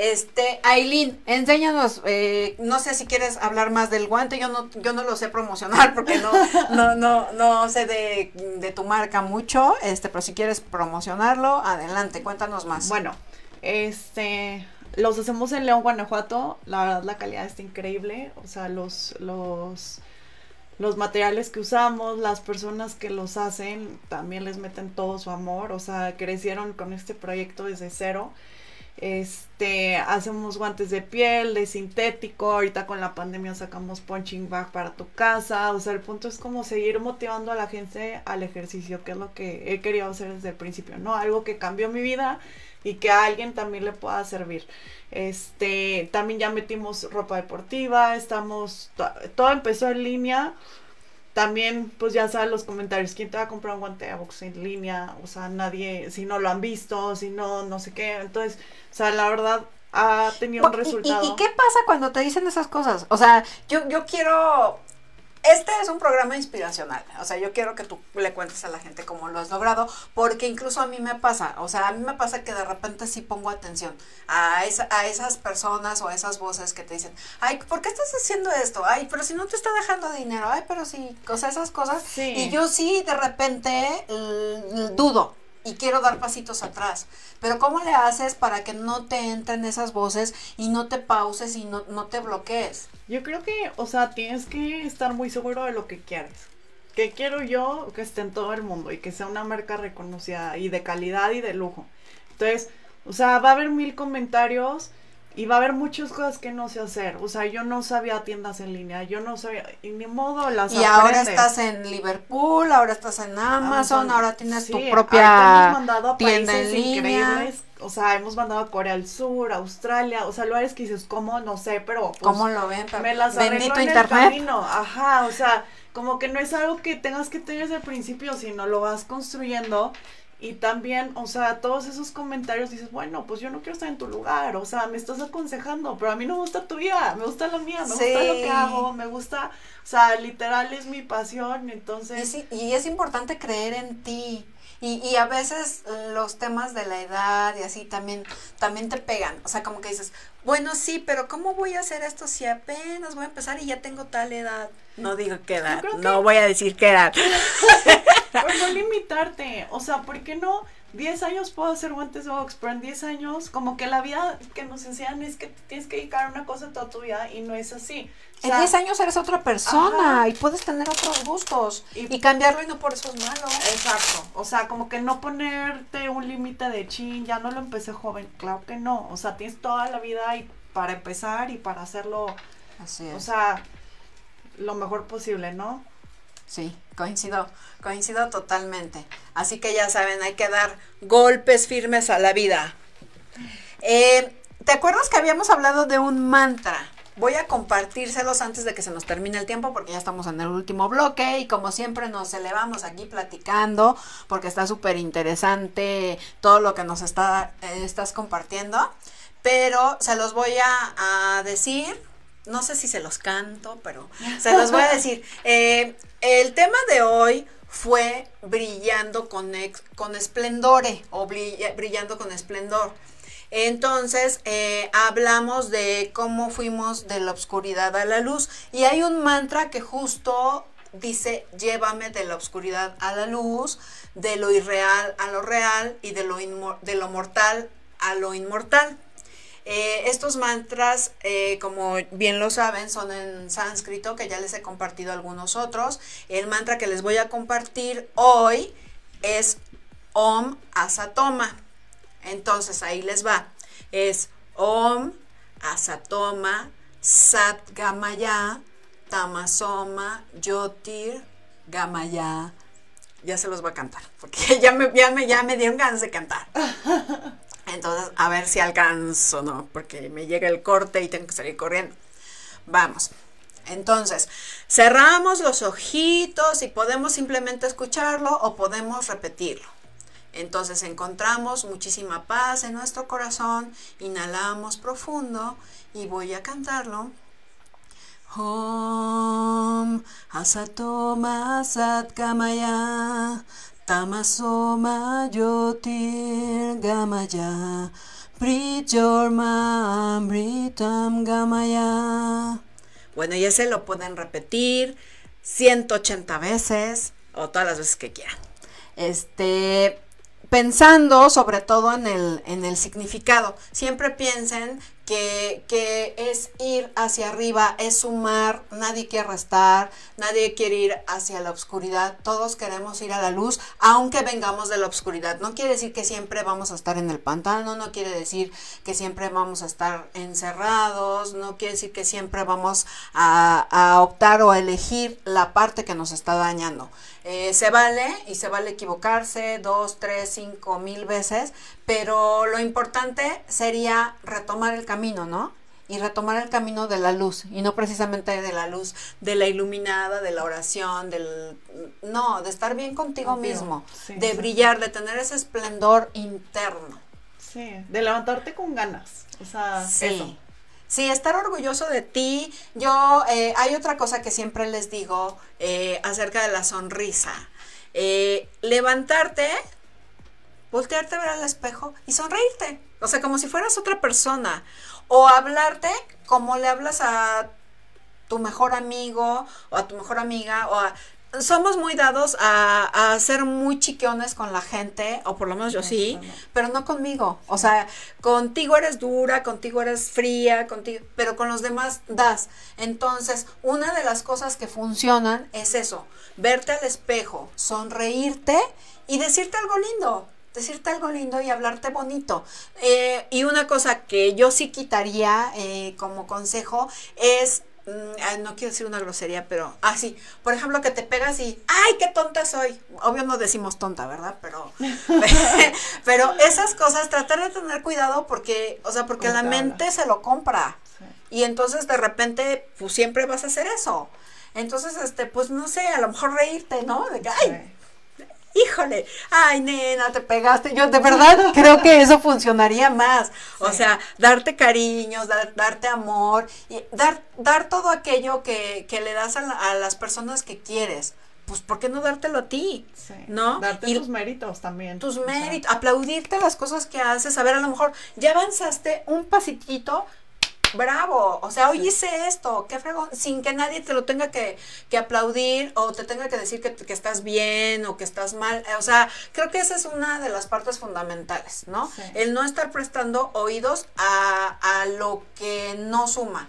Este, Aileen, enséñanos, eh, no sé si quieres hablar más del guante, yo no, yo no lo sé promocionar porque no, no, no, no sé de, de tu marca mucho, este, pero si quieres promocionarlo, adelante, cuéntanos más. Bueno, este, los hacemos en León, Guanajuato. La verdad, la calidad está increíble. O sea, los, los, los materiales que usamos, las personas que los hacen, también les meten todo su amor, o sea, crecieron con este proyecto desde cero. Este, hacemos guantes de piel, de sintético, ahorita con la pandemia sacamos punching bag para tu casa, o sea, el punto es como seguir motivando a la gente al ejercicio, que es lo que he querido hacer desde el principio, ¿no? Algo que cambió mi vida y que a alguien también le pueda servir. Este, también ya metimos ropa deportiva, estamos, to- todo empezó en línea. También, pues ya saben los comentarios, ¿quién te va a comprar un guante de box en línea? O sea, nadie, si no lo han visto, si no, no sé qué. Entonces, o sea, la verdad, ha tenido un ¿Y- y- resultado. ¿Y, qué pasa cuando te dicen esas cosas? O sea, yo, yo quiero... Este es un programa inspiracional, o sea, yo quiero que tú le cuentes a la gente cómo lo has logrado, porque incluso a mí me pasa, o sea, a mí me pasa que de repente sí pongo atención a, esa, a esas personas o a esas voces que te dicen, ay, ¿por qué estás haciendo esto? Ay, pero si no te está dejando dinero, ay, pero sí, o sea, esas cosas. Sí. Y yo sí, de repente, dudo y quiero dar pasitos atrás. Pero ¿cómo le haces para que no te entren esas voces y no te pauses y no, no te bloquees? Yo creo que, o sea, tienes que estar muy seguro de lo que quieres. Que quiero yo que esté en todo el mundo y que sea una marca reconocida y de calidad y de lujo. Entonces, o sea, va a haber mil comentarios y va a haber muchas cosas que no sé hacer. O sea, yo no sabía tiendas en línea, yo no sabía, y ni modo las Y ahora estás en Liverpool, ahora estás en Amazon, Amazon, ahora tienes tu sí, propia hemos mandado a tienda en línea. increíbles. O sea, hemos mandado a Corea del Sur, Australia, o sea, lugares que dices, ¿cómo? No sé, pero... pues, ¿Cómo lo ven? Me las bendito en el camino. Ajá, o sea, como que no es algo que tengas que tener desde el principio, sino lo vas construyendo. Y también, o sea, todos esos comentarios dices, bueno, pues yo no quiero estar en tu lugar, o sea, me estás aconsejando, pero a mí no me gusta tu vida, me gusta la mía, me gusta lo que hago, me gusta, o sea, literal es mi pasión, entonces... Y, sí- y es importante creer en ti. Y, y a veces los temas de la edad y así también, también te pegan. O sea, como que dices, bueno, sí, pero ¿cómo voy a hacer esto si apenas voy a empezar y ya tengo tal edad? No digo qué edad, que- no voy a decir qué edad. Pero no limitarte, o sea, ¿por qué no? 10 años puedo hacer guantes de box, pero en 10 años, como que la vida que nos enseñan es que tienes que dedicar a una cosa toda tu vida y no es así. O En sea, 10 años eres otra persona Ajá. y puedes tener otros gustos y, Y- cambiarlo y no por eso es malo. Exacto, o sea, como que no ponerte un límite de chin, ya no lo empecé joven, claro que no, o sea, tienes toda la vida y para empezar y para hacerlo, Así es. o sea, lo mejor posible, ¿no? Sí, coincido, coincido totalmente. Así que ya saben, hay que dar golpes firmes a la vida. Eh, ¿Te acuerdas que habíamos hablado de un mantra? Voy a compartírselos antes de que se nos termine el tiempo porque ya estamos en el último bloque y como siempre nos elevamos aquí platicando porque está súper interesante todo lo que nos está, eh, estás compartiendo. Pero se los voy a, a decir no sé si se los canto, pero se los voy a decir. Eh, el tema de hoy fue brillando con, con esplendore o brilla- brillando con esplendor. Entonces, eh, hablamos de cómo fuimos de la oscuridad a la luz y hay un mantra que justo dice, llévame de la oscuridad a la luz, de lo irreal a lo real y de lo, de lo mortal a lo inmortal. Eh, estos mantras, eh, como bien lo saben, son en sánscrito, que ya les he compartido algunos otros. El mantra que les voy a compartir hoy es Om Asatoma. Entonces ahí les va. Es Om Asatoma Sat Gamaya Tamasoma Yotir Gamaya. Ya se los voy a cantar, porque ya me, ya me, ya me dieron ganas de cantar. Entonces, a ver si alcanzo, ¿no? Porque me llega el corte y tengo que salir corriendo. Vamos. Entonces, cerramos los ojitos y podemos simplemente escucharlo o podemos repetirlo. Entonces encontramos muchísima paz en nuestro corazón, inhalamos profundo y voy a cantarlo. Om Asatoma Satkamaya Tamasoma Yotir Gamaya Prijorma Amritam Gamaya. Bueno, y ese lo pueden repetir 180 veces o todas las veces que quieran. Este, pensando sobre todo en el, en el significado. Siempre piensen que, que es ir hacia arriba, es sumar, nadie quiere restar, nadie quiere ir hacia la oscuridad, todos queremos ir a la luz, aunque vengamos de la oscuridad. No quiere decir que siempre vamos a estar en el pantano, no quiere decir que siempre vamos a estar encerrados, no quiere decir que siempre vamos a, a optar o a elegir la parte que nos está dañando. Eh, se vale y se vale equivocarse dos, tres, cinco mil veces, pero lo importante sería retomar el camino, ¿no? Y retomar el camino de la luz, y no precisamente de la luz, de la iluminada, de la oración, del... No, de estar bien contigo mismo, sí, de sí. brillar, de tener ese esplendor interno. Sí, de levantarte con ganas. O sea, Sí. eso. Sí, estar orgulloso de ti. Yo, eh, hay otra cosa que siempre les digo eh, acerca de la sonrisa. Eh, levantarte, voltearte a ver al espejo y sonreírte. O sea, como si fueras otra persona. O hablarte como le hablas a tu mejor amigo o a tu mejor amiga o a... Somos muy dados a, a ser muy chiquiones con la gente, o por lo menos yo sí, pero no conmigo. O sea, contigo eres dura, contigo eres fría, contigo, pero con los demás das. Entonces, una de las cosas que funcionan es eso, verte al espejo, sonreírte y decirte algo lindo. Decirte algo lindo y hablarte bonito. Eh, y una cosa que yo sí quitaría eh, como consejo es mm, no quiero decir una grosería, pero así, por ejemplo, que te pegas y, ay, qué tonta soy. Obvio no decimos tonta, ¿verdad? Pero, pero esas cosas, tratar de tener cuidado porque, o sea, porque ¿Cómo la te mente se lo compra. Y entonces de repente, pues siempre vas a hacer eso. Entonces, este, pues no sé, a lo mejor reírte, ¿no? De que, ay, híjole, ay, nena, te pegaste. Yo de verdad creo que eso funcionaría más. O sea, darte cariños, dar- darte amor, y dar, dar todo aquello que, que le das a, la- a las personas que quieres. Pues, ¿por qué no dártelo a ti? ¿No? Darte Y- tus méritos también. tus méritos, aplaudirte las cosas que haces, a ver, a lo mejor ya avanzaste un pasitito, bravo, o sea, hoy hice esto, qué fregón, sin que nadie te lo tenga que, que aplaudir o te tenga que decir que, que estás bien o que estás mal, eh, o sea, creo que esa es una de las partes fundamentales, ¿no? Sí. El no estar prestando oídos a, a lo que no suma.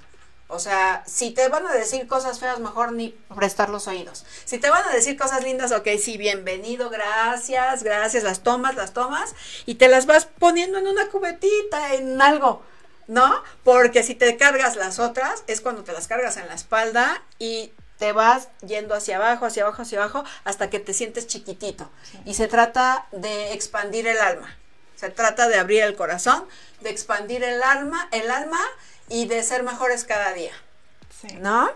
O sea, si te van a decir cosas feas, mejor ni prestar los oídos. Si te van a decir cosas lindas, ok, sí, bienvenido, gracias, gracias, las tomas, las tomas, y te las vas poniendo en una cubetita, en algo, ¿no? Porque si te cargas las otras, es cuando te las cargas en la espalda y te vas yendo hacia abajo, hacia abajo, hacia abajo, hasta que te sientes chiquitito. Y se trata de expandir el alma. Se trata de abrir el corazón, de expandir el alma, el alma y de ser mejores cada día. ¿No?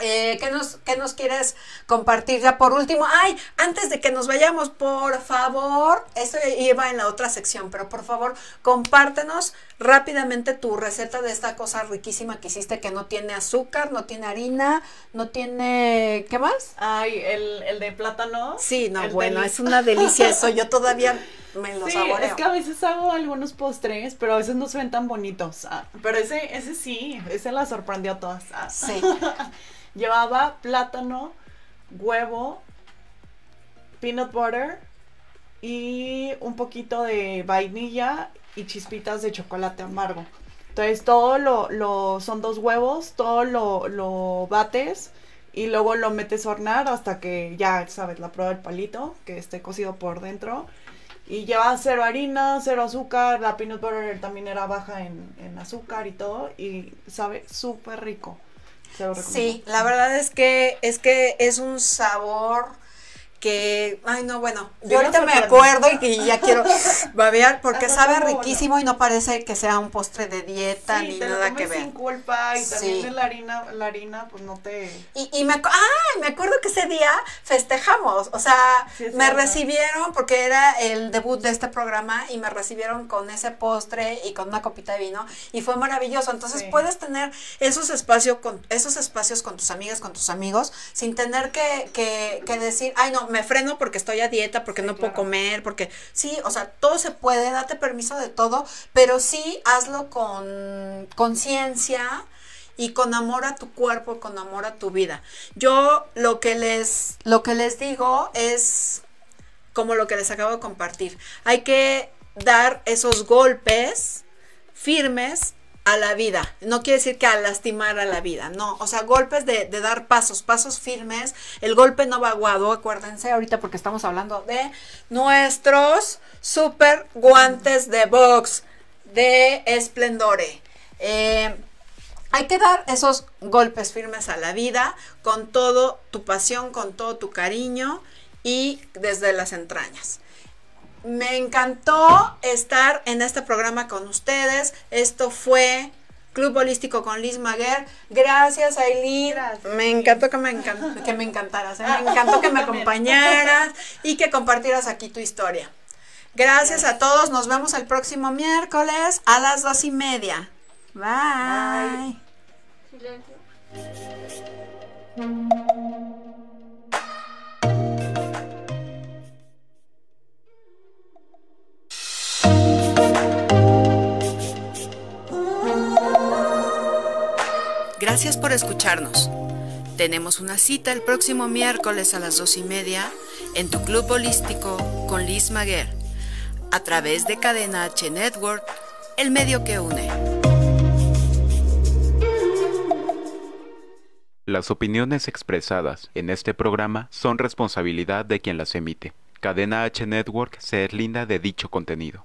Eh, ¿qué, nos, ¿Qué nos quieres compartir ya por último? Ay, antes de que nos vayamos, por favor, eso iba en la otra sección, pero por favor, compártenos rápidamente tu receta de esta cosa riquísima que hiciste que no tiene azúcar, no tiene harina, no tiene... ¿Qué más? Ay, el, el de plátano. Sí, no, bueno, del- es una delicia eso. Yo todavía me lo Sí, saboreo. es que a veces hago algunos postres, pero a veces no se ven tan bonitos. Ah, pero ese, ese sí, ese la sorprendió a todas. Ah. Sí. Llevaba plátano, huevo, peanut butter y un poquito de vainilla y chispitas de chocolate amargo. Entonces todo lo, son dos huevos, todo lo, lo bates y luego lo metes a hornear hasta que ya sabes la prueba del palito, que esté cocido por dentro. Y lleva cero harina, cero azúcar, la peanut butter también era baja en, en azúcar y todo, y sabe súper rico. Se lo recomiendo. Sí, la verdad es que es que es un sabor que, ay no, bueno, Sí, yo ahorita no me acuerdo y que ya quiero babear porque Hasta sabe riquísimo y no parece que sea un postre de dieta Sí, ni te nada que ver. sin culpa y también de la harina, la harina pues no te... Y, y me, ay, me acuerdo que ese día festejamos, o sea, me recibieron porque era el debut de este programa y me recibieron con ese postre y con una copita de vino y fue maravilloso. Entonces puedes tener esos espacios con esos espacios con tus amigas, con tus amigos, sin tener que, que, que decir, ay no, me freno porque estoy a dieta, porque no puedo comer, porque sí, o sea, todo se puede, date permiso de todo, pero sí hazlo con conciencia y con amor a tu cuerpo, con amor a tu vida. Yo lo que les, lo que les digo es como lo que les acabo de compartir. Hay que dar esos golpes firmes a la vida. No quiere decir que a lastimar a la vida, no. O sea, golpes de, dar pasos, pasos firmes. El golpe no vaguado, acuérdense ahorita porque estamos hablando de nuestros super guantes de box de esplendore. Eh, hay que dar esos golpes firmes a la vida con todo tu pasión, con todo tu cariño y desde las entrañas. Me encantó estar en este programa con ustedes. Esto fue Club Holístico con Liz Maguer. Gracias, Aileen. Me encantó que me, encantó, que me encantaras. ¿eh? Me encantó que me acompañaras y que compartieras aquí tu historia. Gracias a todos. Nos vemos el próximo miércoles a las dos y media. Bye. Gracias por escucharnos. Tenemos una cita el próximo miércoles a las dos y media en tu club holístico con Liz Maguer, a través de Cadena H Network, el medio que une. Las opiniones expresadas en este programa son responsabilidad de quien las emite. Cadena H Network se deslinda de dicho contenido.